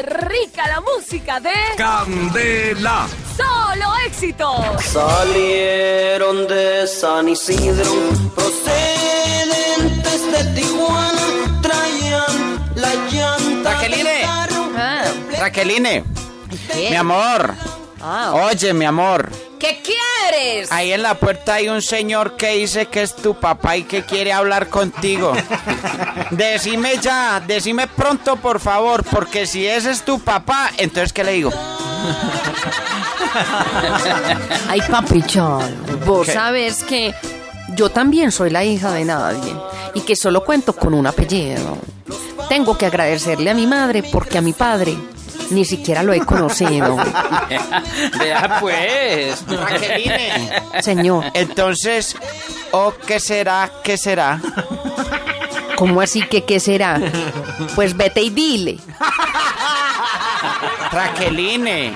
¡Qué rica la música de Candela. Solo Éxitos! Salieron de San Isidro, procedentes de Tijuana, traían la llanta. Raqueline. del carro. Ah, Raqueline, ¿qué? mi amor. Ah, Oye, mi amor. ¿Qué quieres? Ahí en la puerta hay un señor que dice que es tu papá y que quiere hablar contigo. Decime ya, decime pronto, por favor, porque si ese es tu papá, entonces ¿qué le digo? Ay, papichón, vos ¿Qué? sabes que yo también soy la hija de nadie y que solo cuento con un apellido. Tengo que agradecerle a mi madre porque a mi padre ni siquiera lo he conocido. Vea pues. Raqueline. Señor, Entonces, ¿o qué será? ¿Qué será? ¿cómo así que qué será? Pues vete y dile. Raqueline.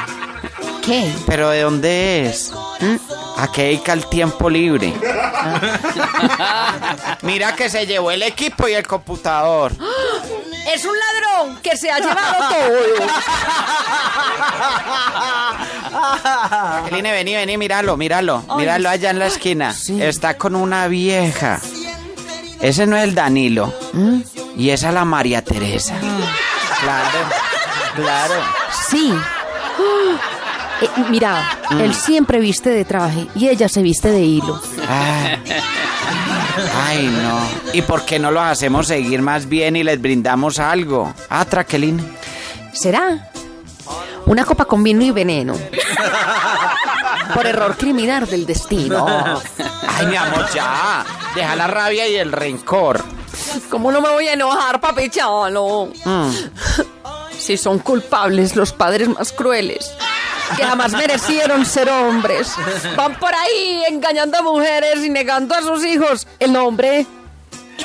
¿Qué? ¿Pero de dónde es? ¿Mm? ¿A qué dedica el tiempo libre? Mira que se llevó el equipo y el computador. Es un ladrón que se ha llevado todo. Raqueline, vení, vení, míralo, míralo. Míralo allá en la esquina. Está con una vieja. Ese no es el Danilo. Y esa la María Teresa. Claro, claro. Sí. Eh, mira, él siempre viste de traje y ella se viste de hilo. Ay, ay, no. ¿Y por qué no los hacemos seguir más bien y les brindamos algo? Ah, Traqueline. ¿Será? Una copa con vino y veneno. Por error criminal del destino. Ay, mi amor, ya. Deja la rabia y el rencor. ¿Cómo no me voy a enojar, papi chalo? Si son culpables los padres más crueles, que jamás merecieron ser hombres. Van por ahí engañando a mujeres y negando a sus hijos el nombre.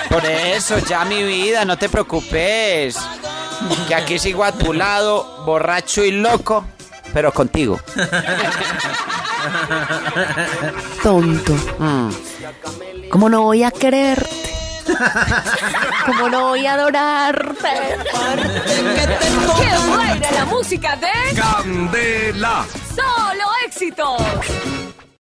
Por eso, ya mi vida, no te preocupes. Que aquí sigo a tu lado, borracho y loco, pero contigo. Tonto. Mm. ¿Cómo no voy a quererte? ¿Cómo no voy a adorarte? ¡Qué buena la música de Candela. Solo Éxitos!